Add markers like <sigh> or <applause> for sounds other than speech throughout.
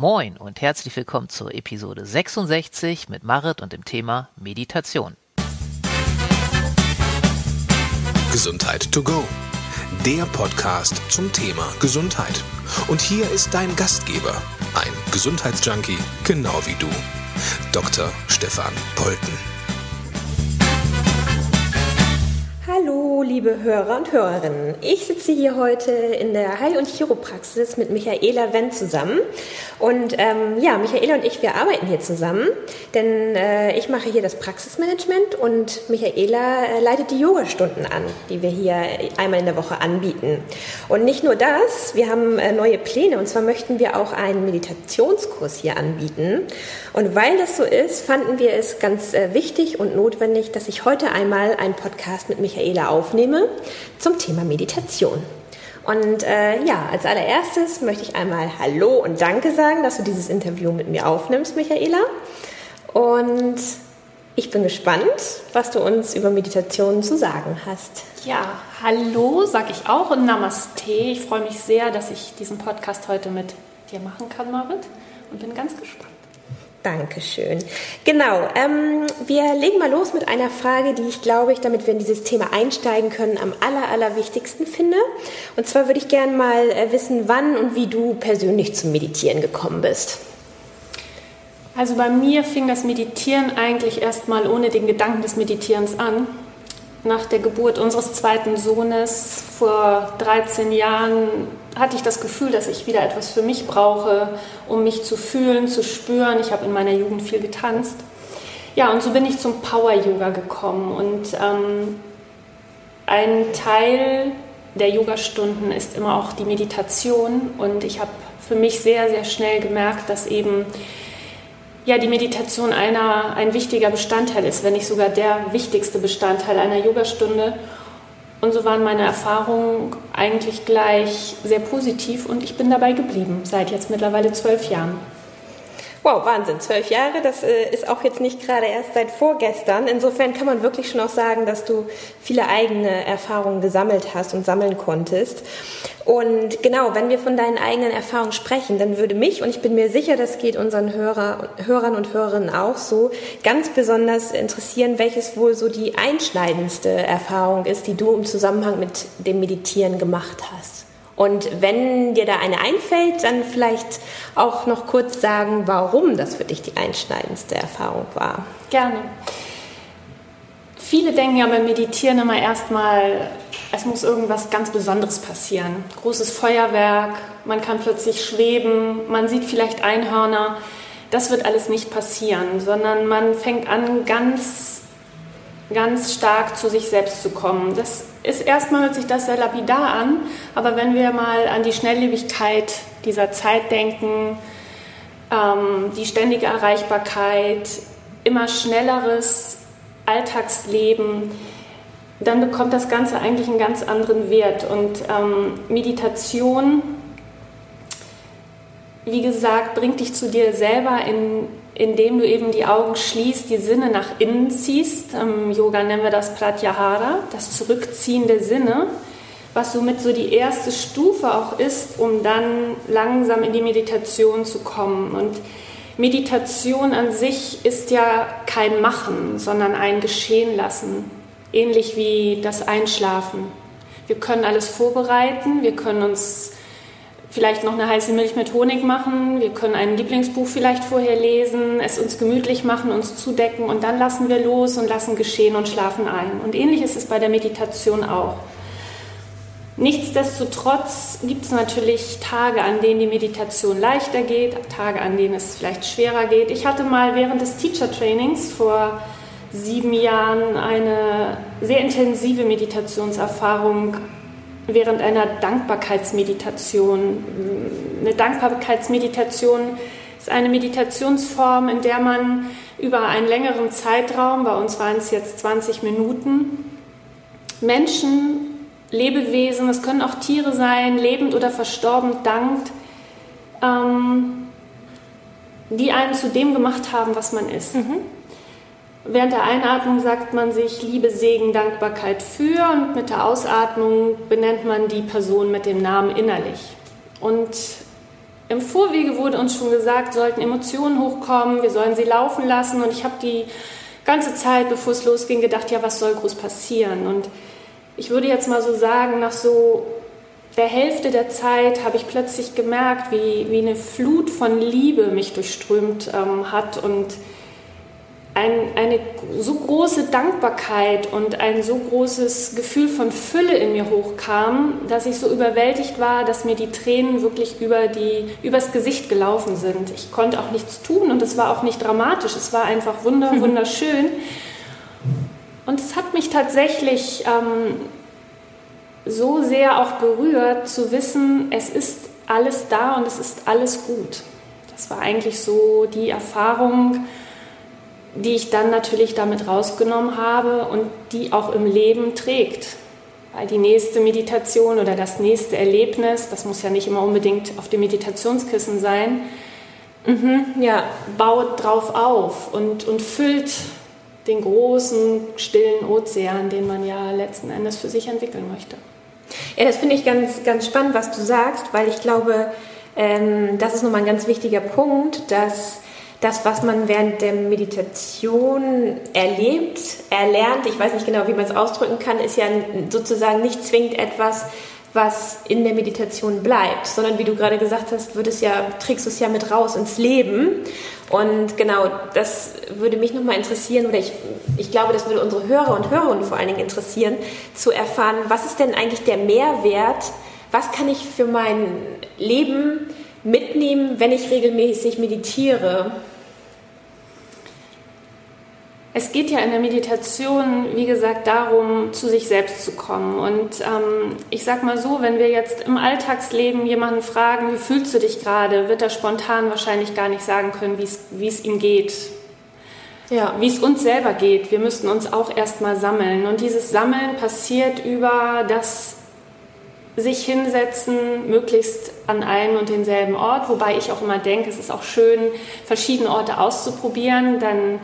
Moin und herzlich willkommen zur Episode 66 mit Marit und dem Thema Meditation. Gesundheit to go. Der Podcast zum Thema Gesundheit. Und hier ist dein Gastgeber, ein Gesundheitsjunkie, genau wie du, Dr. Stefan Polten. Liebe Hörer und Hörerinnen. Ich sitze hier heute in der Heil- und Chiropraxis mit Michaela Wendt zusammen. Und ähm, ja, Michaela und ich, wir arbeiten hier zusammen, denn äh, ich mache hier das Praxismanagement und Michaela äh, leitet die Yogastunden an, die wir hier einmal in der Woche anbieten. Und nicht nur das, wir haben äh, neue Pläne und zwar möchten wir auch einen Meditationskurs hier anbieten. Und weil das so ist, fanden wir es ganz äh, wichtig und notwendig, dass ich heute einmal einen Podcast mit Michaela Michaela aufnehme zum Thema Meditation. Und äh, ja, als allererstes möchte ich einmal Hallo und Danke sagen, dass du dieses Interview mit mir aufnimmst, Michaela. Und ich bin gespannt, was du uns über Meditation zu sagen hast. Ja, hallo, sag ich auch und Namaste. Ich freue mich sehr, dass ich diesen Podcast heute mit dir machen kann, Marit, und bin ganz gespannt. Dankeschön. Genau, ähm, wir legen mal los mit einer Frage, die ich glaube ich, damit wir in dieses Thema einsteigen können, am aller, allerwichtigsten finde. Und zwar würde ich gerne mal äh, wissen, wann und wie du persönlich zum Meditieren gekommen bist. Also bei mir fing das Meditieren eigentlich erst mal ohne den Gedanken des Meditierens an. Nach der Geburt unseres zweiten Sohnes vor 13 Jahren hatte ich das Gefühl, dass ich wieder etwas für mich brauche, um mich zu fühlen, zu spüren. Ich habe in meiner Jugend viel getanzt. Ja, und so bin ich zum Power Yoga gekommen. Und ähm, ein Teil der Yogastunden ist immer auch die Meditation. Und ich habe für mich sehr, sehr schnell gemerkt, dass eben ja, die Meditation einer, ein wichtiger Bestandteil ist, wenn nicht sogar der wichtigste Bestandteil einer Yogastunde. Und so waren meine Erfahrungen eigentlich gleich sehr positiv und ich bin dabei geblieben, seit jetzt mittlerweile zwölf Jahren. Wow, Wahnsinn, zwölf Jahre, das äh, ist auch jetzt nicht gerade erst seit vorgestern. Insofern kann man wirklich schon auch sagen, dass du viele eigene Erfahrungen gesammelt hast und sammeln konntest. Und genau, wenn wir von deinen eigenen Erfahrungen sprechen, dann würde mich, und ich bin mir sicher, das geht unseren Hörer, Hörern und Hörerinnen auch so, ganz besonders interessieren, welches wohl so die einschneidendste Erfahrung ist, die du im Zusammenhang mit dem Meditieren gemacht hast. Und wenn dir da eine einfällt, dann vielleicht auch noch kurz sagen, warum das für dich die einschneidendste Erfahrung war. Gerne. Viele denken ja beim Meditieren immer erstmal, es muss irgendwas ganz Besonderes passieren. Großes Feuerwerk, man kann plötzlich schweben, man sieht vielleicht Einhörner. Das wird alles nicht passieren, sondern man fängt an, ganz ganz stark zu sich selbst zu kommen. Das ist erstmal hört sich das sehr lapidar an, aber wenn wir mal an die Schnelllebigkeit dieser Zeit denken, ähm, die ständige Erreichbarkeit, immer schnelleres Alltagsleben, dann bekommt das Ganze eigentlich einen ganz anderen Wert. Und ähm, Meditation, wie gesagt, bringt dich zu dir selber in indem du eben die Augen schließt, die Sinne nach innen ziehst. Im Yoga nennen wir das Pratyahara, das Zurückziehen der Sinne, was somit so die erste Stufe auch ist, um dann langsam in die Meditation zu kommen. Und Meditation an sich ist ja kein Machen, sondern ein Geschehen lassen, ähnlich wie das Einschlafen. Wir können alles vorbereiten, wir können uns vielleicht noch eine heiße Milch mit Honig machen, wir können ein Lieblingsbuch vielleicht vorher lesen, es uns gemütlich machen, uns zudecken und dann lassen wir los und lassen geschehen und schlafen ein. Und ähnlich ist es bei der Meditation auch. Nichtsdestotrotz gibt es natürlich Tage, an denen die Meditation leichter geht, Tage, an denen es vielleicht schwerer geht. Ich hatte mal während des Teacher Trainings vor sieben Jahren eine sehr intensive Meditationserfahrung während einer Dankbarkeitsmeditation. Eine Dankbarkeitsmeditation ist eine Meditationsform, in der man über einen längeren Zeitraum, bei uns waren es jetzt 20 Minuten, Menschen, Lebewesen, es können auch Tiere sein, lebend oder verstorben, dankt, ähm, die einen zu dem gemacht haben, was man ist. Mhm. Während der Einatmung sagt man sich Liebe, Segen, Dankbarkeit für und mit der Ausatmung benennt man die Person mit dem Namen innerlich. Und im Vorwege wurde uns schon gesagt, sollten Emotionen hochkommen, wir sollen sie laufen lassen. Und ich habe die ganze Zeit, bevor es losging, gedacht, ja, was soll groß passieren? Und ich würde jetzt mal so sagen, nach so der Hälfte der Zeit habe ich plötzlich gemerkt, wie, wie eine Flut von Liebe mich durchströmt ähm, hat und ein, eine so große Dankbarkeit und ein so großes Gefühl von Fülle in mir hochkam, dass ich so überwältigt war, dass mir die Tränen wirklich über die, übers Gesicht gelaufen sind. Ich konnte auch nichts tun und es war auch nicht dramatisch, es war einfach wunder, <laughs> wunderschön. Und es hat mich tatsächlich ähm, so sehr auch berührt, zu wissen, es ist alles da und es ist alles gut. Das war eigentlich so die Erfahrung, die ich dann natürlich damit rausgenommen habe und die auch im Leben trägt. Weil die nächste Meditation oder das nächste Erlebnis, das muss ja nicht immer unbedingt auf dem Meditationskissen sein, mhm, ja, baut drauf auf und, und füllt den großen, stillen Ozean, den man ja letzten Endes für sich entwickeln möchte. Ja, das finde ich ganz, ganz spannend, was du sagst, weil ich glaube, ähm, das ist nochmal ein ganz wichtiger Punkt, dass das, was man während der Meditation erlebt, erlernt, ich weiß nicht genau, wie man es ausdrücken kann, ist ja sozusagen nicht zwingend etwas, was in der Meditation bleibt, sondern wie du gerade gesagt hast, wird es ja, trägst du es ja mit raus ins Leben. Und genau, das würde mich nochmal interessieren, oder ich, ich glaube, das würde unsere Hörer und Hörerinnen vor allen Dingen interessieren, zu erfahren, was ist denn eigentlich der Mehrwert, was kann ich für mein Leben mitnehmen, wenn ich regelmäßig meditiere? Es geht ja in der Meditation, wie gesagt, darum, zu sich selbst zu kommen. Und ähm, ich sag mal so, wenn wir jetzt im Alltagsleben jemanden fragen, wie fühlst du dich gerade, wird er spontan wahrscheinlich gar nicht sagen können, wie es ihm geht. Ja. Wie es uns selber geht. Wir müssten uns auch erstmal sammeln. Und dieses Sammeln passiert über das sich hinsetzen, möglichst an einem und denselben Ort, wobei ich auch immer denke, es ist auch schön, verschiedene Orte auszuprobieren, dann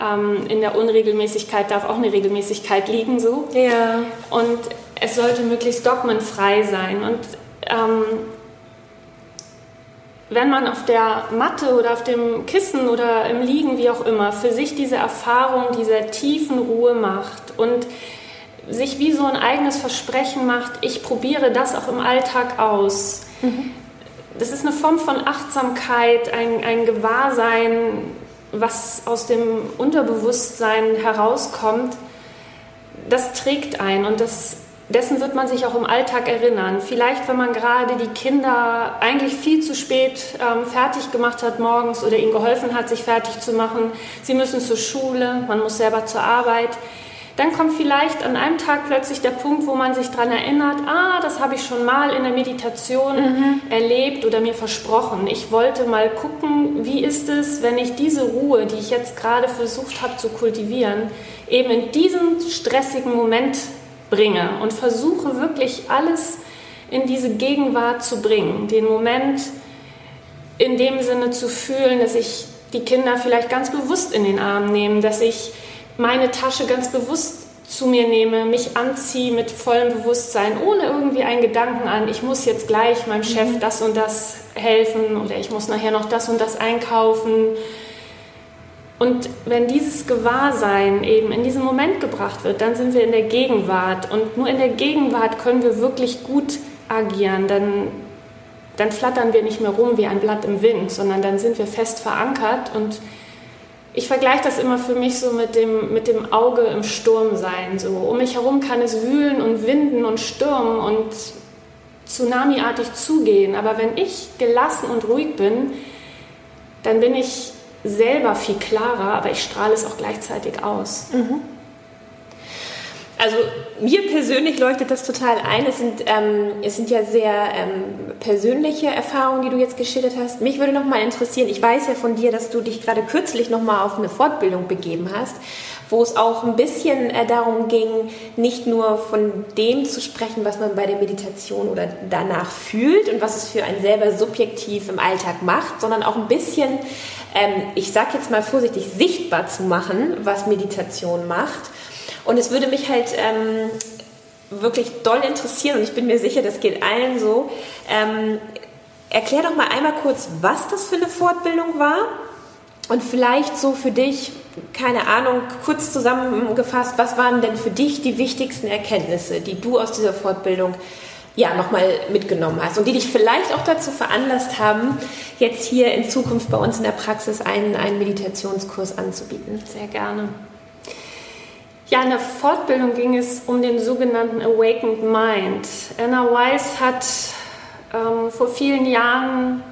ähm, in der Unregelmäßigkeit darf auch eine Regelmäßigkeit liegen, so. Ja. Und es sollte möglichst dogmenfrei sein. Und ähm, wenn man auf der Matte oder auf dem Kissen oder im Liegen, wie auch immer, für sich diese Erfahrung dieser tiefen Ruhe macht und sich wie so ein eigenes Versprechen macht, ich probiere das auch im Alltag aus. Mhm. Das ist eine Form von Achtsamkeit, ein, ein Gewahrsein, was aus dem Unterbewusstsein herauskommt, das trägt ein und das, dessen wird man sich auch im Alltag erinnern. Vielleicht, wenn man gerade die Kinder eigentlich viel zu spät ähm, fertig gemacht hat morgens oder ihnen geholfen hat, sich fertig zu machen. Sie müssen zur Schule, man muss selber zur Arbeit dann kommt vielleicht an einem Tag plötzlich der Punkt, wo man sich daran erinnert, ah, das habe ich schon mal in der Meditation mhm. erlebt oder mir versprochen. Ich wollte mal gucken, wie ist es, wenn ich diese Ruhe, die ich jetzt gerade versucht habe zu kultivieren, eben in diesen stressigen Moment bringe und versuche wirklich alles in diese Gegenwart zu bringen, den Moment in dem Sinne zu fühlen, dass ich die Kinder vielleicht ganz bewusst in den Arm nehme, dass ich meine Tasche ganz bewusst zu mir nehme, mich anziehe mit vollem Bewusstsein, ohne irgendwie einen Gedanken an, ich muss jetzt gleich meinem Chef mhm. das und das helfen oder ich muss nachher noch das und das einkaufen. Und wenn dieses Gewahrsein eben in diesen Moment gebracht wird, dann sind wir in der Gegenwart. Und nur in der Gegenwart können wir wirklich gut agieren. Dann, dann flattern wir nicht mehr rum wie ein Blatt im Wind, sondern dann sind wir fest verankert und ich vergleiche das immer für mich so mit dem, mit dem Auge im Sturm sein. So. Um mich herum kann es wühlen und winden und stürmen und tsunamiartig zugehen. Aber wenn ich gelassen und ruhig bin, dann bin ich selber viel klarer, aber ich strahle es auch gleichzeitig aus. Mhm. Also mir persönlich leuchtet das total ein. Es sind, ähm, es sind ja sehr ähm, persönliche Erfahrungen, die du jetzt geschildert hast. Mich würde noch mal interessieren, ich weiß ja von dir, dass du dich gerade kürzlich noch mal auf eine Fortbildung begeben hast, wo es auch ein bisschen äh, darum ging, nicht nur von dem zu sprechen, was man bei der Meditation oder danach fühlt und was es für einen selber subjektiv im Alltag macht, sondern auch ein bisschen, ähm, ich sage jetzt mal vorsichtig, sichtbar zu machen, was Meditation macht und es würde mich halt ähm, wirklich doll interessieren, und ich bin mir sicher, das geht allen so, ähm, erklär doch mal einmal kurz, was das für eine Fortbildung war und vielleicht so für dich, keine Ahnung, kurz zusammengefasst, was waren denn für dich die wichtigsten Erkenntnisse, die du aus dieser Fortbildung ja, nochmal mitgenommen hast und die dich vielleicht auch dazu veranlasst haben, jetzt hier in Zukunft bei uns in der Praxis einen, einen Meditationskurs anzubieten? Sehr gerne. Ja, in der Fortbildung ging es um den sogenannten Awakened Mind. Anna Weiss hat ähm, vor vielen Jahren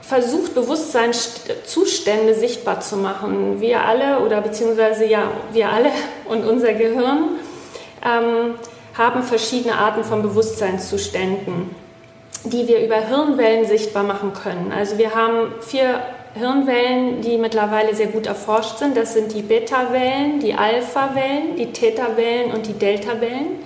versucht, Bewusstseinszustände sichtbar zu machen. Wir alle oder beziehungsweise ja, wir alle <laughs> und unser Gehirn ähm, haben verschiedene Arten von Bewusstseinszuständen, die wir über Hirnwellen sichtbar machen können. Also wir haben vier Hirnwellen, die mittlerweile sehr gut erforscht sind. Das sind die Beta-Wellen, die Alpha-Wellen, die Theta-Wellen und die Delta-Wellen.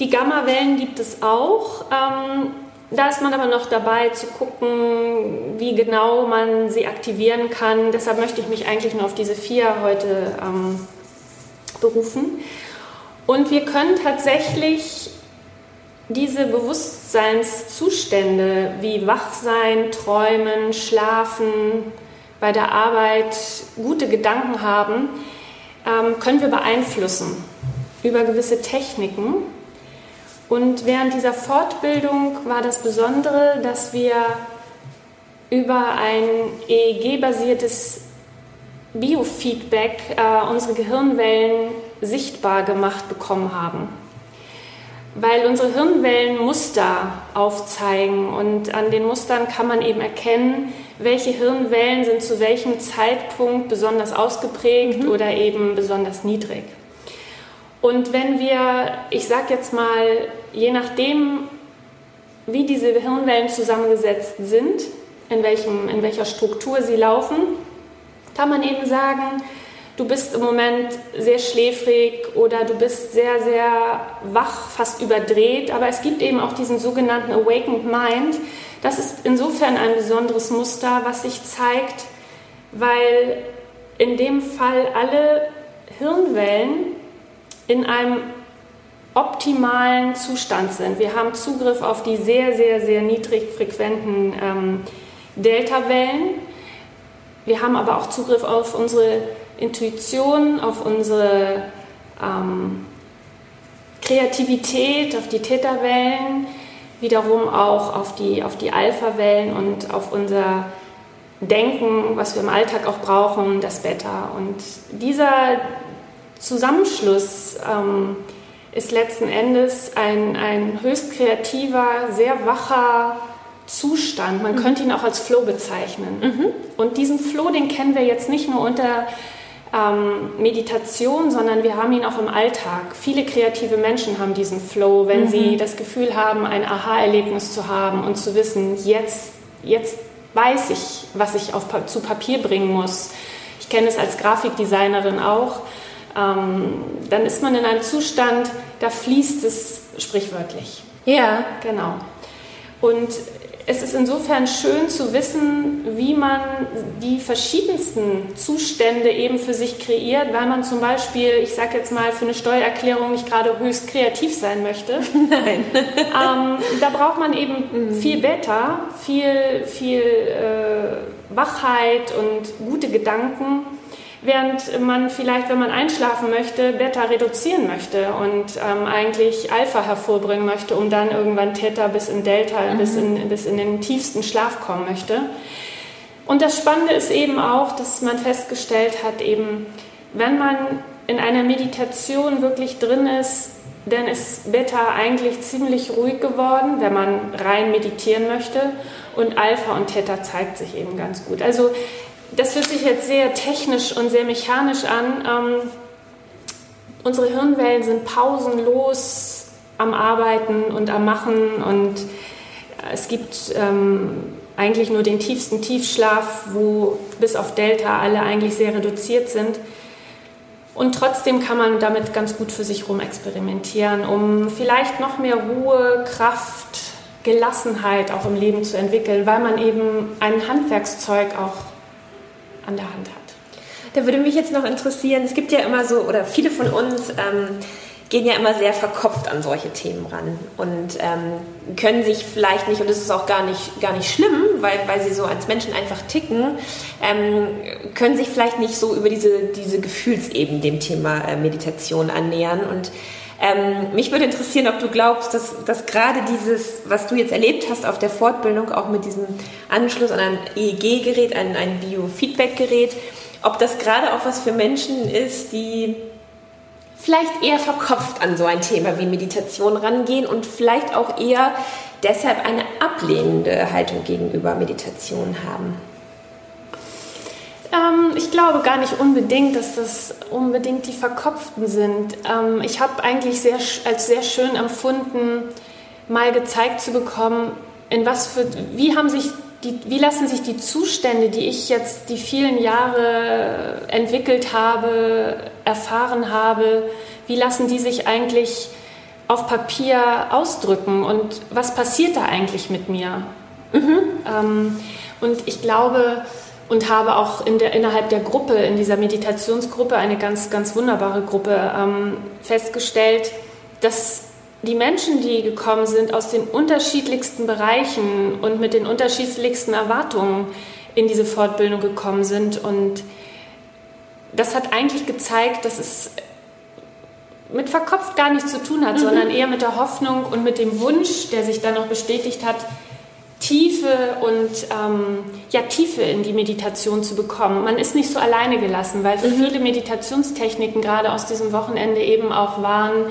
Die Gamma-Wellen gibt es auch. Ähm, da ist man aber noch dabei zu gucken, wie genau man sie aktivieren kann. Deshalb möchte ich mich eigentlich nur auf diese vier heute ähm, berufen. Und wir können tatsächlich diese Bewusstseinszustände wie Wachsein, Träumen, Schlafen, bei der Arbeit gute Gedanken haben, ähm, können wir beeinflussen über gewisse Techniken. Und während dieser Fortbildung war das Besondere, dass wir über ein EEG-basiertes Biofeedback äh, unsere Gehirnwellen sichtbar gemacht bekommen haben. Weil unsere Hirnwellen Muster aufzeigen und an den Mustern kann man eben erkennen, welche Hirnwellen sind zu welchem Zeitpunkt besonders ausgeprägt mhm. oder eben besonders niedrig. Und wenn wir, ich sage jetzt mal, je nachdem, wie diese Hirnwellen zusammengesetzt sind, in, welchem, in welcher Struktur sie laufen, kann man eben sagen, du bist im Moment sehr schläfrig oder du bist sehr, sehr wach, fast überdreht. Aber es gibt eben auch diesen sogenannten Awakened Mind. Das ist insofern ein besonderes Muster, was sich zeigt, weil in dem Fall alle Hirnwellen in einem optimalen Zustand sind. Wir haben Zugriff auf die sehr, sehr, sehr niedrig frequenten ähm, Delta-Wellen. Wir haben aber auch Zugriff auf unsere Intuition, auf unsere ähm, Kreativität, auf die Theta-Wellen, wiederum auch auf die, auf die Alpha-Wellen und auf unser Denken, was wir im Alltag auch brauchen, das Beta. Und dieser Zusammenschluss ähm, ist letzten Endes ein, ein höchst kreativer, sehr wacher Zustand. Man mhm. könnte ihn auch als Flow bezeichnen. Mhm. Und diesen Flow, den kennen wir jetzt nicht nur unter ähm, Meditation, sondern wir haben ihn auch im Alltag. Viele kreative Menschen haben diesen Flow, wenn mhm. sie das Gefühl haben, ein Aha-Erlebnis zu haben und zu wissen, jetzt, jetzt weiß ich, was ich auf, zu Papier bringen muss. Ich kenne es als Grafikdesignerin auch. Ähm, dann ist man in einem Zustand, da fließt es sprichwörtlich. Ja. Genau. Und es ist insofern schön zu wissen, wie man die verschiedensten Zustände eben für sich kreiert, weil man zum Beispiel, ich sage jetzt mal, für eine Steuererklärung nicht gerade höchst kreativ sein möchte. <laughs> Nein. <laughs> Ähm, da braucht man eben mhm. viel Beta, viel, viel äh, Wachheit und gute Gedanken während man vielleicht, wenn man einschlafen möchte, Beta reduzieren möchte und ähm, eigentlich Alpha hervorbringen möchte, um dann irgendwann Theta bis in Delta, mhm. bis, in, bis in den tiefsten Schlaf kommen möchte. Und das Spannende ist eben auch, dass man festgestellt hat, eben, wenn man in einer Meditation wirklich drin ist, dann ist Beta eigentlich ziemlich ruhig geworden, wenn man rein meditieren möchte. Und Alpha und Theta zeigt sich eben ganz gut. Also das hört sich jetzt sehr technisch und sehr mechanisch an. Ähm, unsere Hirnwellen sind pausenlos am Arbeiten und am Machen und es gibt ähm, eigentlich nur den tiefsten Tiefschlaf, wo bis auf Delta alle eigentlich sehr reduziert sind. Und trotzdem kann man damit ganz gut für sich rum experimentieren, um vielleicht noch mehr Ruhe, Kraft, Gelassenheit auch im Leben zu entwickeln, weil man eben ein Handwerkszeug auch an der Hand hat. Da würde mich jetzt noch interessieren, es gibt ja immer so, oder viele von uns, ähm, gehen ja immer sehr verkopft an solche Themen ran und ähm, können sich vielleicht nicht, und das ist auch gar nicht, gar nicht schlimm, weil, weil sie so als Menschen einfach ticken, ähm, können sich vielleicht nicht so über diese, diese Gefühlsebene dem Thema äh, Meditation annähern. Und ähm, mich würde interessieren, ob du glaubst, dass, dass gerade dieses, was du jetzt erlebt hast auf der Fortbildung, auch mit diesem Anschluss an ein EEG-Gerät, ein, ein Biofeedback-Gerät, ob das gerade auch was für Menschen ist, die vielleicht eher verkopft an so ein Thema wie Meditation rangehen und vielleicht auch eher deshalb eine ablehnende Haltung gegenüber Meditation haben? Ähm, ich glaube gar nicht unbedingt, dass das unbedingt die Verkopften sind. Ähm, ich habe eigentlich sehr, als sehr schön empfunden, mal gezeigt zu bekommen, in was für, wie haben sich die, wie lassen sich die Zustände, die ich jetzt die vielen Jahre entwickelt habe, erfahren habe, wie lassen die sich eigentlich auf Papier ausdrücken und was passiert da eigentlich mit mir? Mhm. Ähm, und ich glaube und habe auch in der, innerhalb der Gruppe, in dieser Meditationsgruppe, eine ganz, ganz wunderbare Gruppe, ähm, festgestellt, dass die Menschen, die gekommen sind aus den unterschiedlichsten Bereichen und mit den unterschiedlichsten Erwartungen in diese Fortbildung gekommen sind. Und das hat eigentlich gezeigt, dass es mit verkopft gar nichts zu tun hat, mhm. sondern eher mit der Hoffnung und mit dem Wunsch, der sich dann noch bestätigt hat, Tiefe und ähm, ja, Tiefe in die Meditation zu bekommen. Man ist nicht so alleine gelassen, weil mhm. viele Meditationstechniken gerade aus diesem Wochenende eben auch waren,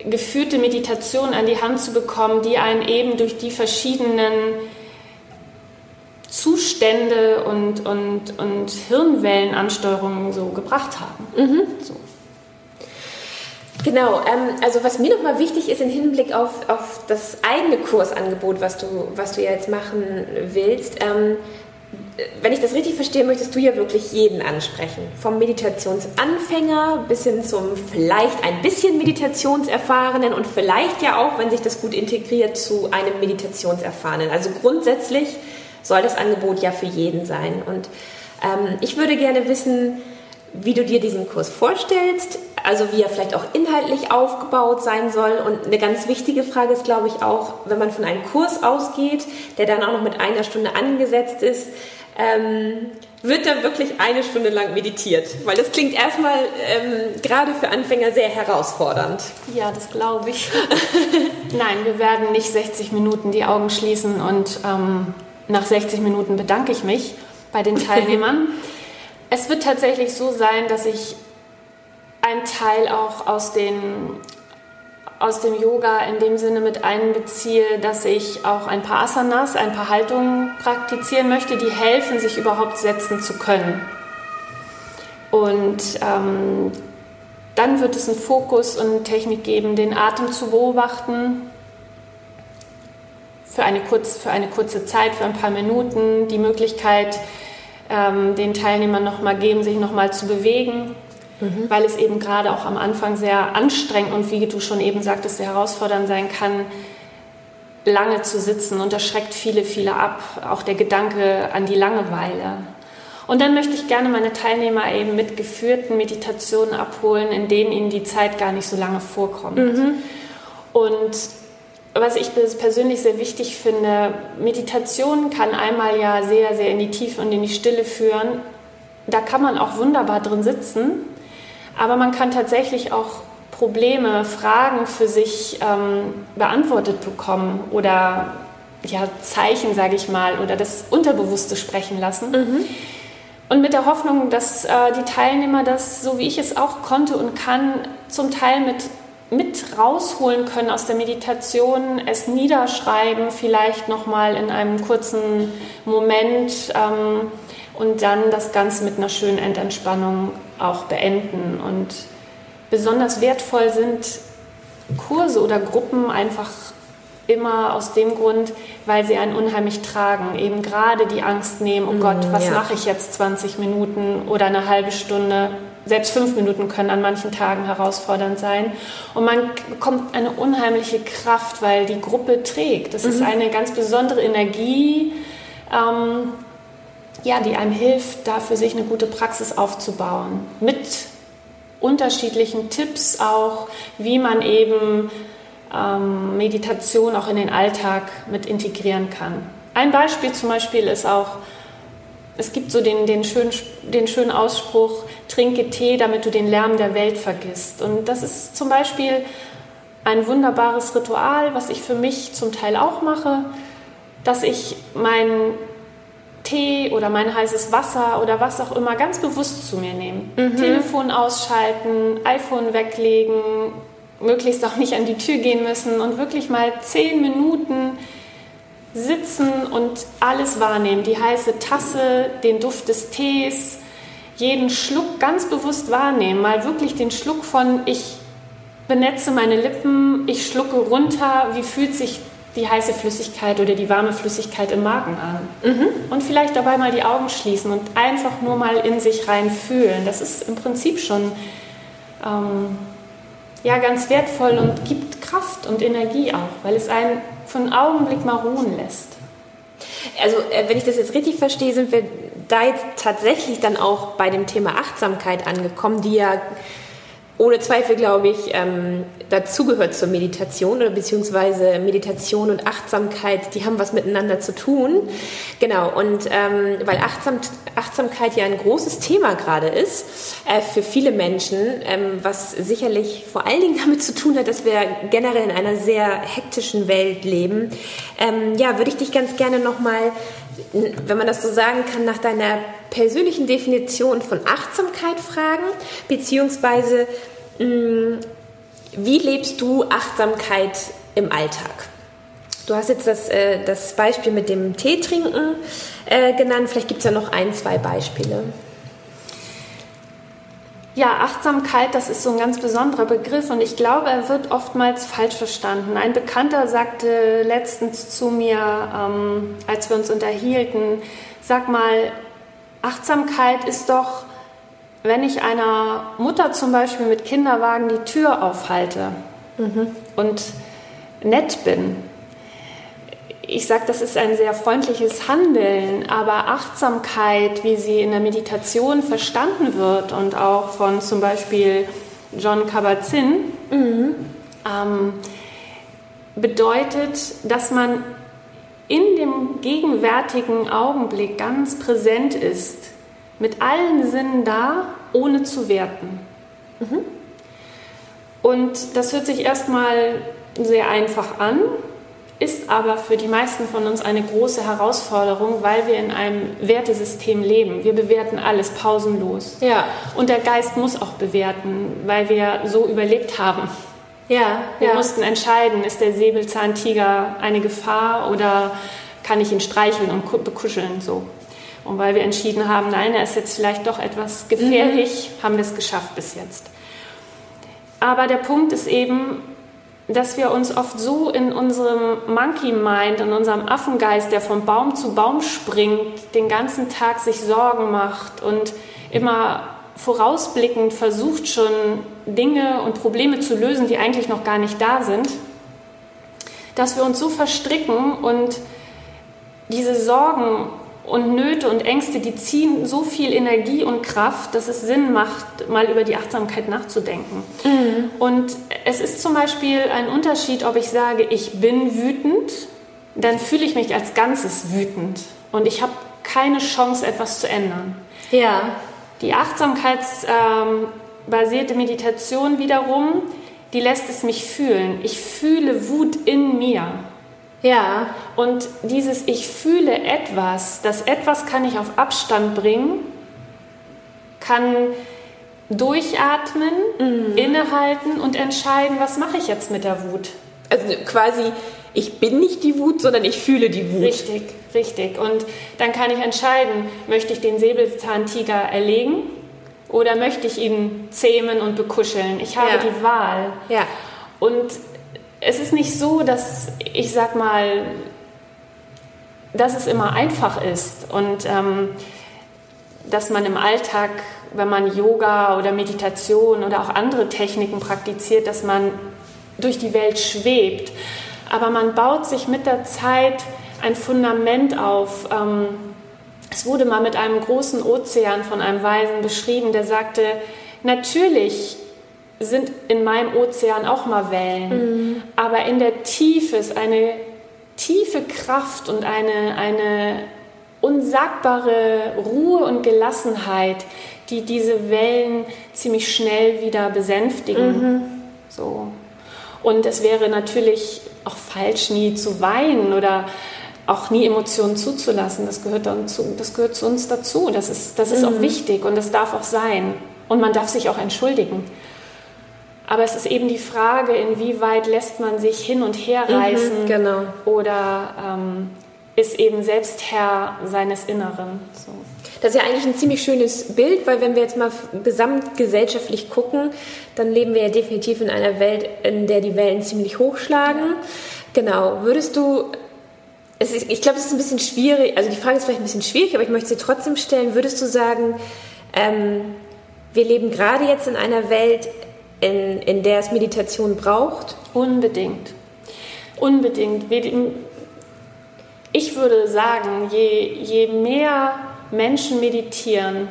geführte Meditation an die Hand zu bekommen, die einen eben durch die verschiedenen Zustände und, und, und Hirnwellenansteuerungen so gebracht haben. Mhm. So. Genau, ähm, also was mir nochmal wichtig ist im Hinblick auf, auf das eigene Kursangebot, was du, was du jetzt machen willst, ähm, wenn ich das richtig verstehe, möchtest du ja wirklich jeden ansprechen. Vom Meditationsanfänger bis hin zum vielleicht ein bisschen Meditationserfahrenen und vielleicht ja auch, wenn sich das gut integriert, zu einem Meditationserfahrenen. Also grundsätzlich soll das Angebot ja für jeden sein. Und ähm, ich würde gerne wissen, wie du dir diesen Kurs vorstellst, also wie er vielleicht auch inhaltlich aufgebaut sein soll. Und eine ganz wichtige Frage ist, glaube ich, auch, wenn man von einem Kurs ausgeht, der dann auch noch mit einer Stunde angesetzt ist, ähm, wird da wirklich eine Stunde lang meditiert? Weil das klingt erstmal ähm, gerade für Anfänger sehr herausfordernd. Ja, das glaube ich. <laughs> Nein, wir werden nicht 60 Minuten die Augen schließen und ähm, nach 60 Minuten bedanke ich mich bei den <laughs> Teilnehmern. es wird tatsächlich so sein, dass ich einen Teil auch aus den aus dem Yoga in dem Sinne mit einbeziehe, dass ich auch ein paar Asanas, ein paar Haltungen praktizieren möchte, die helfen, sich überhaupt setzen zu können. Und ähm, dann wird es einen Fokus und Technik geben, den Atem zu beobachten. Für eine, kurz, für eine kurze Zeit, für ein paar Minuten, die Möglichkeit, ähm, den Teilnehmern nochmal geben, sich nochmal zu bewegen mhm. weil es eben gerade auch am Anfang sehr anstrengend und wie du schon eben sagtest, sehr herausfordernd sein kann, lange zu sitzen und das schreckt viele, viele ab, auch der Gedanke an die Langeweile. Und dann möchte ich gerne meine Teilnehmer eben mit geführten Meditationen abholen, in denen ihnen die Zeit gar nicht so lange vorkommt. Mhm. Und was ich persönlich sehr wichtig finde, Meditation kann einmal ja sehr, sehr in die Tiefe und in die Stille führen. Da kann man auch wunderbar drin sitzen. Aber man kann tatsächlich auch Probleme, Fragen für sich ähm, beantwortet bekommen oder ja, Zeichen, sage ich mal, oder das Unterbewusste sprechen lassen. Mhm. Und mit der Hoffnung, dass äh, die Teilnehmer das, so wie ich es auch konnte und kann, zum Teil mit, mit rausholen können aus der Meditation, es niederschreiben, vielleicht nochmal in einem kurzen Moment ähm, und dann das Ganze mit einer schönen Endentspannung auch beenden. Und besonders wertvoll sind Kurse oder Gruppen einfach immer aus dem Grund, weil sie einen unheimlich tragen. Eben gerade die Angst nehmen, oh Gott, was ja. mache ich jetzt 20 Minuten oder eine halbe Stunde? Selbst fünf Minuten können an manchen Tagen herausfordernd sein. Und man bekommt eine unheimliche Kraft, weil die Gruppe trägt. Das mhm. ist eine ganz besondere Energie. Ähm, ja, die einem hilft, da für sich eine gute Praxis aufzubauen. Mit unterschiedlichen Tipps auch, wie man eben ähm, Meditation auch in den Alltag mit integrieren kann. Ein Beispiel zum Beispiel ist auch, es gibt so den, den, schönen, den schönen Ausspruch, trinke Tee, damit du den Lärm der Welt vergisst. Und das ist zum Beispiel ein wunderbares Ritual, was ich für mich zum Teil auch mache, dass ich meinen Tee oder mein heißes Wasser oder was auch immer ganz bewusst zu mir nehme. Mhm. Telefon ausschalten, iPhone weglegen, möglichst auch nicht an die Tür gehen müssen und wirklich mal zehn Minuten sitzen und alles wahrnehmen. Die heiße Tasse, den Duft des Tees, jeden Schluck ganz bewusst wahrnehmen. Mal wirklich den Schluck von ich benetze meine Lippen, ich schlucke runter, wie fühlt sich die heiße Flüssigkeit oder die warme Flüssigkeit im Magen an. Mhm. Und vielleicht dabei mal die Augen schließen und einfach nur mal in sich rein fühlen. Das ist im Prinzip schon ähm, ja, ganz wertvoll und gibt Kraft und Energie auch, weil es einen für einen Augenblick mal ruhen lässt. Also, äh, wenn ich das jetzt richtig verstehe, sind wir da jetzt tatsächlich dann auch bei dem Thema Achtsamkeit angekommen, die ja ohne Zweifel, glaube ich, ähm, dazugehört zur Meditation oder beziehungsweise Meditation und Achtsamkeit, die haben was miteinander zu tun. Genau, und ähm, weil Achtsam, Achtsamkeit ja ein großes Thema gerade ist äh, für viele Menschen, ähm, was sicherlich vor allen Dingen <laughs> damit zu tun hat, dass wir generell in einer sehr hektischen Welt leben. Ähm, ja, würde ich dich ganz gerne nochmal wenn man das so sagen kann, nach deiner persönlichen Definition von Achtsamkeit fragen, beziehungsweise mm, wie lebst du Achtsamkeit im Alltag? Du hast jetzt das, äh, das Beispiel mit dem Tee trinken äh, genannt. Vielleicht gibt es ja noch ein, zwei Beispiele. Ja, Achtsamkeit, das ist so ein ganz besonderer Begriff und ich glaube, er wird oftmals falsch verstanden. Ein Bekannter sagte letztens zu mir, ähm, als wir uns unterhielten, sag mal, Achtsamkeit ist doch, wenn ich einer Mutter zum Beispiel mit Kinderwagen die Tür aufhalte mhm. und nett bin ich sage, das ist ein sehr freundliches Handeln, aber Achtsamkeit, wie sie in der Meditation verstanden wird und auch von zum Beispiel John Kabat-Zinn, mhm. ähm, bedeutet, dass man in dem gegenwärtigen Augenblick ganz präsent ist, mit allen Sinnen da, ohne zu werten. Mhm. Und das hört sich erstmal sehr einfach an, ist aber für die meisten von uns eine große Herausforderung, weil wir in einem Wertesystem leben. Wir bewerten alles pausenlos. Ja. Und der Geist muss auch bewerten, weil wir so überlebt haben. Ja, wir ja. mussten entscheiden, ist der Säbelzahntiger eine Gefahr oder kann ich ihn streicheln und bekuscheln so. Und weil wir entschieden haben, nein, er ist jetzt vielleicht doch etwas gefährlich, mhm. haben wir es geschafft bis jetzt. Aber der Punkt ist eben, dass wir uns oft so in unserem Monkey Mind, in unserem Affengeist, der von Baum zu Baum springt, den ganzen Tag sich Sorgen macht und immer vorausblickend versucht schon Dinge und Probleme zu lösen, die eigentlich noch gar nicht da sind, dass wir uns so verstricken und diese Sorgen und Nöte und Ängste, die ziehen so viel Energie und Kraft, dass es Sinn macht, mal über die Achtsamkeit nachzudenken. Mhm. Und es ist zum Beispiel ein Unterschied, ob ich sage, ich bin wütend, dann fühle ich mich als Ganzes wütend und ich habe keine Chance, etwas zu ändern. Ja. Die achtsamkeitsbasierte ähm, Meditation wiederum, die lässt es mich fühlen. Ich fühle Wut in mir. Ja. Und dieses Ich fühle etwas, das etwas kann ich auf Abstand bringen, kann durchatmen, mhm. innehalten und entscheiden, was mache ich jetzt mit der Wut. Also quasi, ich bin nicht die Wut, sondern ich fühle die Wut. Richtig, richtig. Und dann kann ich entscheiden, möchte ich den Säbelzahntiger erlegen oder möchte ich ihn zähmen und bekuscheln. Ich habe ja. die Wahl. Ja. Und es ist nicht so, dass ich sag mal, dass es immer einfach ist und ähm, dass man im Alltag, wenn man Yoga oder Meditation oder auch andere Techniken praktiziert, dass man durch die Welt schwebt. Aber man baut sich mit der Zeit ein Fundament auf. Ähm, es wurde mal mit einem großen Ozean von einem Weisen beschrieben, der sagte, natürlich sind in meinem Ozean auch mal Wellen, mhm. aber in der Tiefe ist eine tiefe Kraft und eine, eine unsagbare Ruhe und Gelassenheit, die diese Wellen ziemlich schnell wieder besänftigen. Mhm. So. Und es wäre natürlich auch falsch, nie zu weinen oder auch nie Emotionen zuzulassen. Das gehört, dann zu, das gehört zu uns dazu. Das ist, das ist mhm. auch wichtig und das darf auch sein. Und man darf sich auch entschuldigen. Aber es ist eben die Frage, inwieweit lässt man sich hin und her mhm, reißen mhm, genau. oder ähm, ist eben selbst Herr seines Inneren. So. Das ist ja eigentlich ein ziemlich schönes Bild, weil wenn wir jetzt mal gesamtgesellschaftlich gucken, dann leben wir ja definitiv in einer Welt, in der die Wellen ziemlich hochschlagen. Genau. Würdest du, ist, ich glaube, es ist ein bisschen schwierig, also die Frage ist vielleicht ein bisschen schwierig, aber ich möchte sie trotzdem stellen. Würdest du sagen, ähm, wir leben gerade jetzt in einer Welt, in, in der es Meditation braucht? Unbedingt. Unbedingt. Ich würde sagen, je, je mehr Menschen meditieren,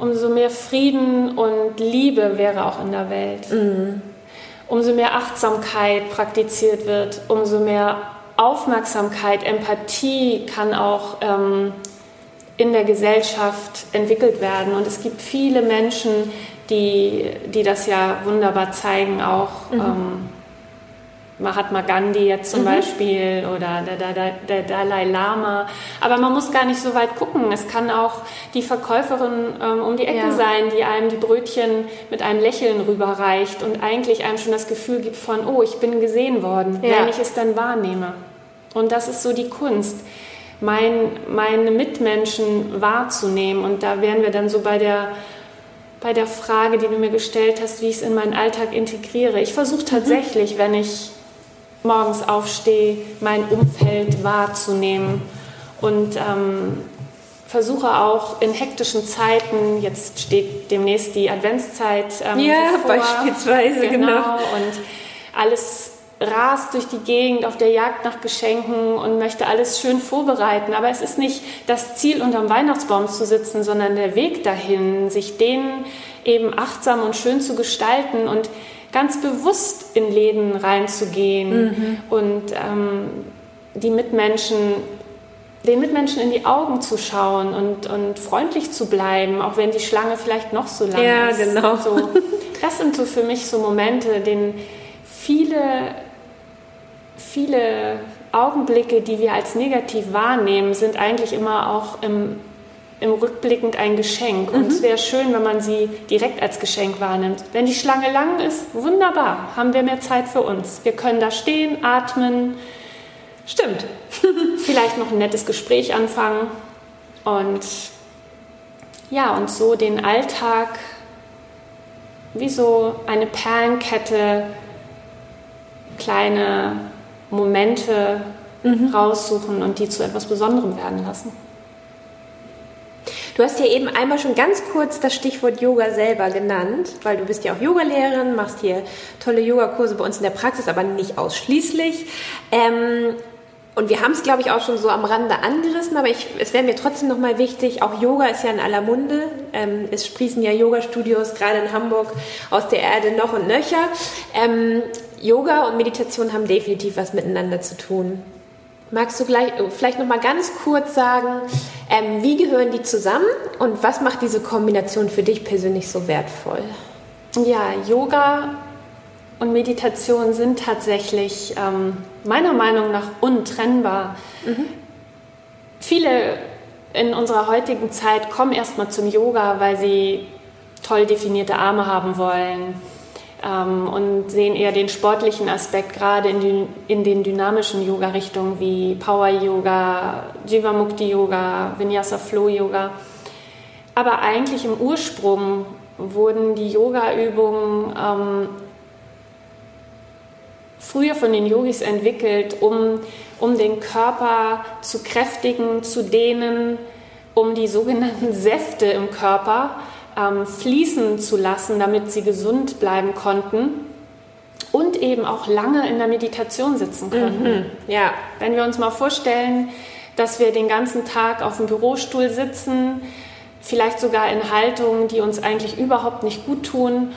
umso mehr Frieden und Liebe wäre auch in der Welt. Mhm. Umso mehr Achtsamkeit praktiziert wird, umso mehr Aufmerksamkeit, Empathie kann auch ähm, in der Gesellschaft entwickelt werden. Und es gibt viele Menschen, die, die das ja wunderbar zeigen, auch. Mhm. Ähm, Mahatma Gandhi jetzt zum mhm. Beispiel oder der, der, der, Dalai Lama. Aber man muss gar nicht so weit gucken. Es kann auch die Verkäuferin ähm, um die Ecke ja. sein, die einem die Brötchen mit einem Lächeln rüberreicht und eigentlich einem schon das Gefühl gibt von, oh, ich bin gesehen worden, ja. wenn ich es dann wahrnehme. Und das ist so die Kunst, mein, meine Mitmenschen wahrzunehmen. Und da wären wir dann so bei der bei der Frage, die du mir gestellt hast, wie ich es in meinen Alltag integriere. Ich versuche mhm. tatsächlich, wenn ich morgens aufstehe, mein Umfeld wahrzunehmen und ähm, versuche auch in hektischen Zeiten, jetzt steht demnächst die Adventszeit ähm, ja, bevor, beispielsweise, genau. genau. Und alles rast durch die Gegend auf der Jagd nach Geschenken und möchte alles schön vorbereiten. Aber es ist nicht das Ziel, unterm Weihnachtsbaum zu sitzen, sondern der Weg dahin, sich den eben achtsam und schön zu gestalten und ganz bewusst in Läden reinzugehen mhm. und ähm, die Mitmenschen, den Mitmenschen in die Augen zu schauen und, und freundlich zu bleiben, auch wenn die Schlange vielleicht noch so lang ja, ist. Ja, genau. So, das sind so für mich so Momente, denen viele, viele Augenblicke, die wir als negativ wahrnehmen, sind eigentlich immer auch im im Rückblickend ein Geschenk. Und mhm. es wäre schön, wenn man sie direkt als Geschenk wahrnimmt. Wenn die Schlange lang ist, wunderbar, haben wir mehr Zeit für uns. Wir können da stehen, atmen. Stimmt. <laughs> Vielleicht noch ein nettes Gespräch anfangen. Und ja, und so den Alltag wie so eine Perlenkette, kleine Momente mhm. raussuchen und die zu etwas Besonderem werden lassen. Du hast ja eben einmal schon ganz kurz das Stichwort Yoga selber genannt, weil du bist ja auch Yogalehrerin, machst hier tolle Yogakurse bei uns in der Praxis, aber nicht ausschließlich. Ähm, und wir haben es, glaube ich, auch schon so am Rande angerissen, aber ich, es wäre mir trotzdem nochmal wichtig, auch Yoga ist ja in aller Munde. Ähm, es sprießen ja Yoga-Studios gerade in Hamburg aus der Erde noch und nöcher. Ähm, Yoga und Meditation haben definitiv was miteinander zu tun. Magst du gleich, vielleicht noch mal ganz kurz sagen, ähm, wie gehören die zusammen und was macht diese Kombination für dich persönlich so wertvoll? Ja, Yoga und Meditation sind tatsächlich ähm, meiner Meinung nach untrennbar. Mhm. Viele in unserer heutigen Zeit kommen erstmal zum Yoga, weil sie toll definierte Arme haben wollen ähm, und sehen eher den sportlichen Aspekt, gerade in den, in den dynamischen Yoga-Richtungen wie Power-Yoga, Jivamukti-Yoga, Vinyasa-Flow-Yoga. Aber eigentlich im Ursprung wurden die Yoga-Übungen ähm, früher von den Yogis entwickelt, um, um den Körper zu kräftigen, zu dehnen, um die sogenannten Säfte im Körper ähm, fließen zu lassen, damit sie gesund bleiben konnten und eben auch lange in der Meditation sitzen konnten. Mhm, ja. Wenn wir uns mal vorstellen, dass wir den ganzen Tag auf dem Bürostuhl sitzen, vielleicht sogar in Haltungen, die uns eigentlich überhaupt nicht gut tun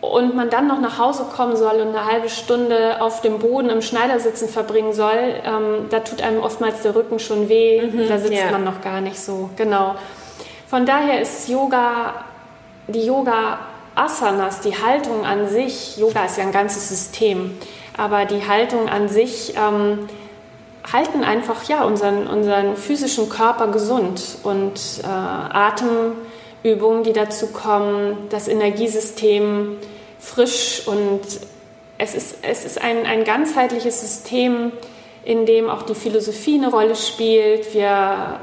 und man dann noch nach Hause kommen soll und eine halbe Stunde auf dem Boden im Schneidersitzen verbringen soll, ähm, da tut einem oftmals der Rücken schon weh, mhm, da sitzt ja. man noch gar nicht so. Genau. Von daher ist Yoga, die Yoga Asanas, die Haltung an sich, Yoga ist ja ein ganzes System, aber die Haltung an sich ähm, halten einfach ja unseren, unseren physischen Körper gesund und äh, Atemübungen, die dazu kommen, das Energiesystem frisch und es ist, es ist ein, ein ganzheitliches System, in dem auch die Philosophie eine Rolle spielt. Wir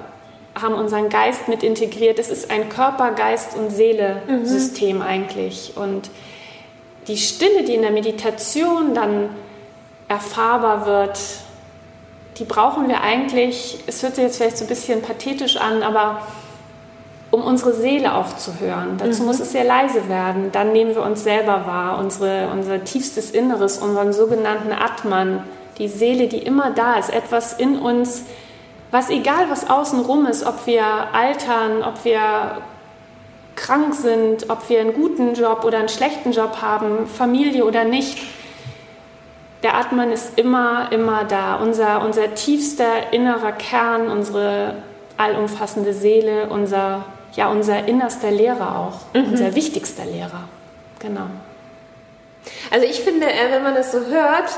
haben unseren Geist mit integriert. Es ist ein Körper, Geist und Seele-System mhm. eigentlich. Und die Stille, die in der Meditation dann erfahrbar wird, die brauchen wir eigentlich, es hört sich jetzt vielleicht so ein bisschen pathetisch an, aber um unsere Seele auch zu hören. Dazu mhm. muss es sehr leise werden. Dann nehmen wir uns selber wahr, unsere, unser tiefstes Inneres, unseren sogenannten Atman, die Seele, die immer da ist, etwas in uns, was egal was außenrum ist, ob wir altern, ob wir krank sind, ob wir einen guten Job oder einen schlechten Job haben, Familie oder nicht, der Atman ist immer, immer da. Unser, unser tiefster innerer Kern, unsere allumfassende Seele, unser ja unser innerster Lehrer auch, mhm. unser wichtigster Lehrer. Genau. Also ich finde, äh, wenn man das so hört,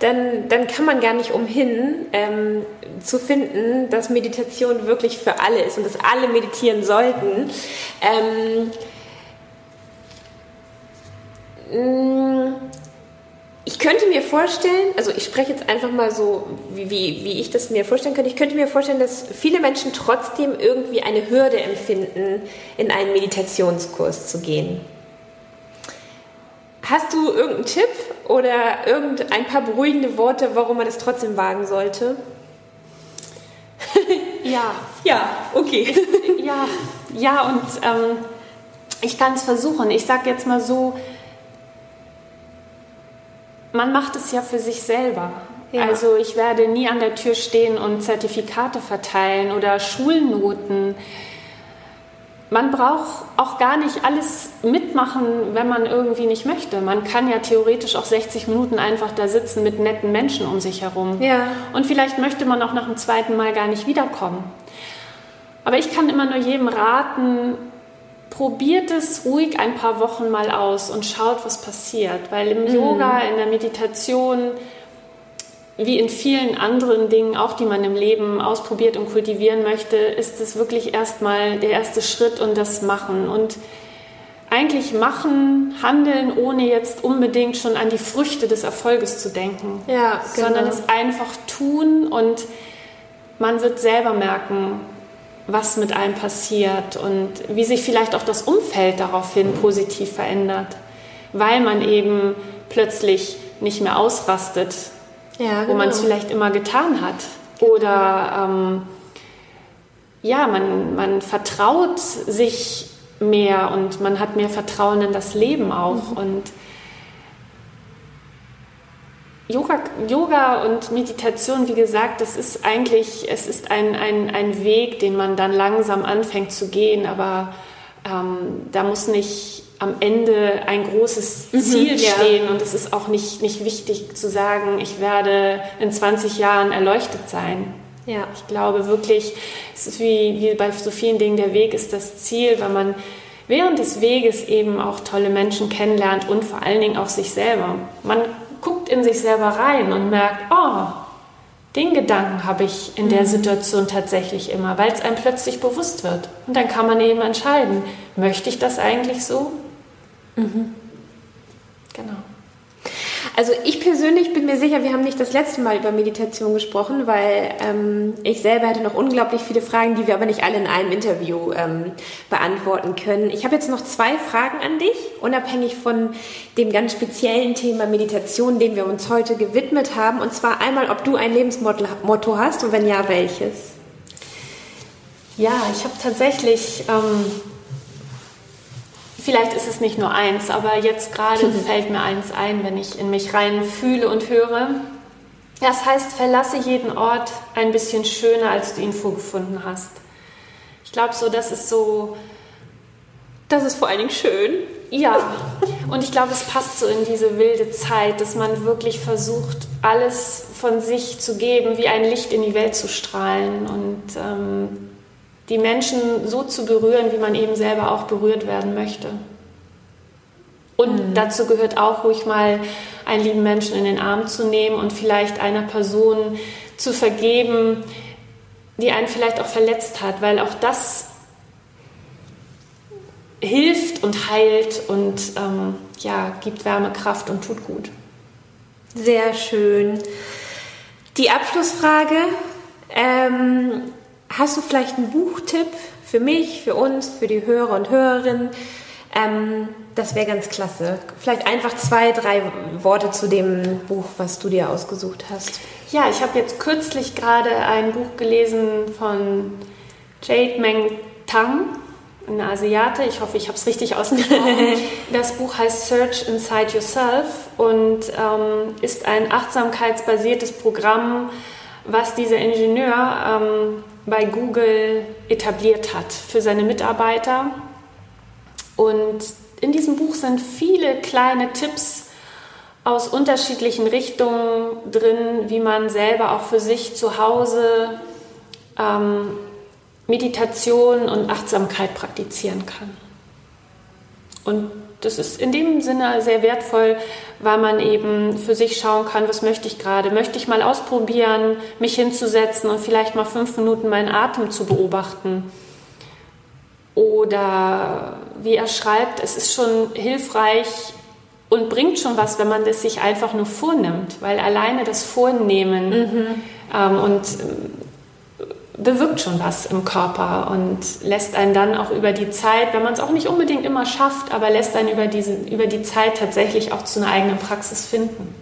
dann, dann kann man gar nicht umhin ähm, zu finden, dass Meditation wirklich für alle ist und dass alle meditieren sollten. Ähm, mm, ich könnte mir vorstellen, also ich spreche jetzt einfach mal so, wie, wie, wie ich das mir vorstellen könnte, ich könnte mir vorstellen, dass viele Menschen trotzdem irgendwie eine Hürde empfinden, in einen Meditationskurs zu gehen. Hast du irgendeinen Tipp oder irgendein paar beruhigende Worte, warum man es trotzdem wagen sollte? <laughs> ja. Ja, okay. Ich, ja, ja, und ähm, ich kann es versuchen. Ich sage jetzt mal so, man macht es ja für sich selber. Ja. Also ich werde nie an der Tür stehen und Zertifikate verteilen oder Schulnoten. Man braucht auch gar nicht alles mitmachen, wenn man irgendwie nicht möchte. Man kann ja theoretisch auch 60 Minuten einfach da sitzen mit netten Menschen um sich herum. Ja. Und vielleicht möchte man auch nach dem zweiten Mal gar nicht wiederkommen. Aber ich kann immer nur jedem raten, probiert es ruhig ein paar Wochen mal aus und schaut, was passiert. Weil im mhm. Yoga, in der Meditation, wie in vielen anderen Dingen, auch die man im Leben ausprobiert und kultivieren möchte, ist es wirklich erstmal der erste Schritt und das Machen. Und eigentlich machen, handeln, ohne jetzt unbedingt schon an die Früchte des Erfolges zu denken, ja, genau. sondern es einfach tun und man wird selber merken, was mit einem passiert und wie sich vielleicht auch das Umfeld daraufhin positiv verändert, weil man eben plötzlich nicht mehr ausrastet, ja, genau. wo man es vielleicht immer getan hat. Genau. Oder ähm, ja, man, man vertraut sich mehr und man hat mehr Vertrauen in das Leben auch. Mhm. Und Yoga, Yoga und Meditation, wie gesagt, das ist eigentlich, es ist ein, ein, ein Weg, den man dann langsam anfängt zu gehen, aber ähm, da muss nicht am Ende ein großes mhm, Ziel mhm, stehen ja. und es ist auch nicht, nicht wichtig zu sagen, ich werde in 20 Jahren erleuchtet sein. Ja. Ich glaube wirklich, es ist wie, wie bei so vielen Dingen, der Weg ist das Ziel, weil man während des Weges eben auch tolle Menschen kennenlernt und vor allen Dingen auch sich selber. Man guckt in sich selber rein und merkt, oh, den Gedanken habe ich in der mhm. Situation tatsächlich immer, weil es einem plötzlich bewusst wird. Und dann kann man eben entscheiden, möchte ich das eigentlich so? Mhm. Genau. Also ich persönlich bin mir sicher, wir haben nicht das letzte Mal über Meditation gesprochen, weil ähm, ich selber hätte noch unglaublich viele Fragen, die wir aber nicht alle in einem Interview ähm, beantworten können. Ich habe jetzt noch zwei Fragen an dich, unabhängig von dem ganz speziellen Thema Meditation, dem wir uns heute gewidmet haben. Und zwar einmal, ob du ein Lebensmotto hast und wenn ja, welches? Ja, ich habe tatsächlich... Ähm Vielleicht ist es nicht nur eins, aber jetzt gerade <laughs> fällt mir eins ein, wenn ich in mich rein fühle und höre. Das heißt, verlasse jeden Ort ein bisschen schöner, als du ihn vorgefunden hast. Ich glaube so, das ist so. Das ist vor allen Dingen schön. Ja, und ich glaube, es passt so in diese wilde Zeit, dass man wirklich versucht, alles von sich zu geben, wie ein Licht in die Welt zu strahlen und ähm, die Menschen so zu berühren, wie man eben selber auch berührt werden möchte. Und mhm. dazu gehört auch ruhig mal einen lieben Menschen in den Arm zu nehmen und vielleicht einer Person zu vergeben, die einen vielleicht auch verletzt hat, weil auch das hilft und heilt und ähm, ja, gibt Wärme, Kraft und tut gut. Sehr schön. Die Abschlussfrage. Ähm, hast du vielleicht einen Buchtipp für mich, für uns, für die Hörer und Hörerinnen? Ähm, das wäre ganz klasse. Vielleicht einfach zwei, drei Worte zu dem Buch, was du dir ausgesucht hast. Ja, ich habe jetzt kürzlich gerade ein Buch gelesen von Jade Meng Tang, eine Asiate. Ich hoffe, ich habe es richtig ausgesprochen. <laughs> das Buch heißt Search Inside Yourself und ähm, ist ein achtsamkeitsbasiertes Programm, was dieser Ingenieur ähm, bei Google etabliert hat für seine Mitarbeiter. Und in diesem Buch sind viele kleine Tipps aus unterschiedlichen Richtungen drin, wie man selber auch für sich zu Hause ähm, Meditation und Achtsamkeit praktizieren kann. Und das ist in dem Sinne sehr wertvoll, weil man eben für sich schauen kann, was möchte ich gerade. Möchte ich mal ausprobieren, mich hinzusetzen und vielleicht mal fünf Minuten meinen Atem zu beobachten? Oder wie er schreibt, es ist schon hilfreich und bringt schon was, wenn man das sich einfach nur vornimmt, weil alleine das Vornehmen mhm. ähm, und bewirkt schon was im Körper und lässt einen dann auch über die Zeit, wenn man es auch nicht unbedingt immer schafft, aber lässt einen über, diese, über die Zeit tatsächlich auch zu einer eigenen Praxis finden.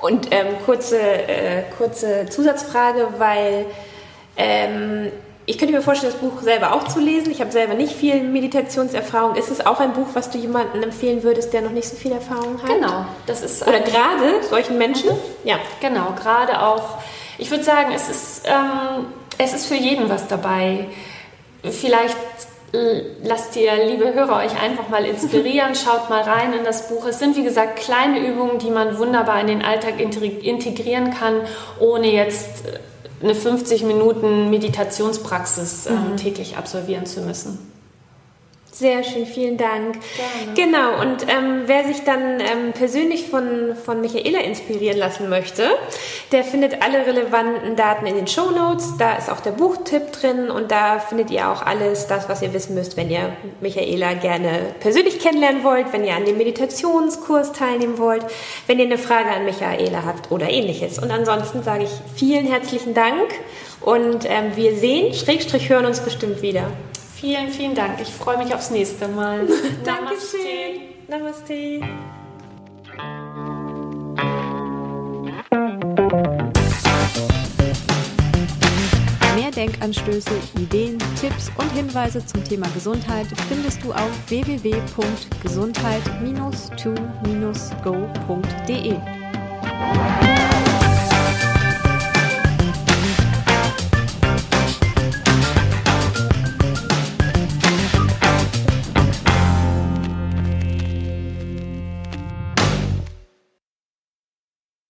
Und ähm, kurze, äh, kurze Zusatzfrage, weil ähm, ich könnte mir vorstellen, das Buch selber auch zu lesen. Ich habe selber nicht viel Meditationserfahrung. Ist es auch ein Buch, was du jemandem empfehlen würdest, der noch nicht so viel Erfahrung hat? Genau, das ist oder gerade solchen Menschen. Mhm. Ja, genau, gerade auch ich würde sagen, es ist, ähm, es ist für jeden was dabei. Vielleicht lasst ihr, liebe Hörer, euch einfach mal inspirieren, <laughs> schaut mal rein in das Buch. Es sind, wie gesagt, kleine Übungen, die man wunderbar in den Alltag integrieren kann, ohne jetzt äh, eine 50 Minuten Meditationspraxis äh, mhm. täglich absolvieren zu müssen. Sehr schön, vielen Dank. Gerne. Genau, und ähm, wer sich dann ähm, persönlich von, von Michaela inspirieren lassen möchte, der findet alle relevanten Daten in den Show Notes. Da ist auch der Buchtipp drin und da findet ihr auch alles, das, was ihr wissen müsst, wenn ihr Michaela gerne persönlich kennenlernen wollt, wenn ihr an dem Meditationskurs teilnehmen wollt, wenn ihr eine Frage an Michaela habt oder ähnliches. Und ansonsten sage ich vielen herzlichen Dank und ähm, wir sehen, Schrägstrich hören uns bestimmt wieder. Vielen, vielen Dank. Ich freue mich aufs nächste Mal. <laughs> Dankeschön. Namaste. Mehr Denkanstöße, Ideen, Tipps und Hinweise zum Thema Gesundheit findest du auf www.gesundheit-to-go.de.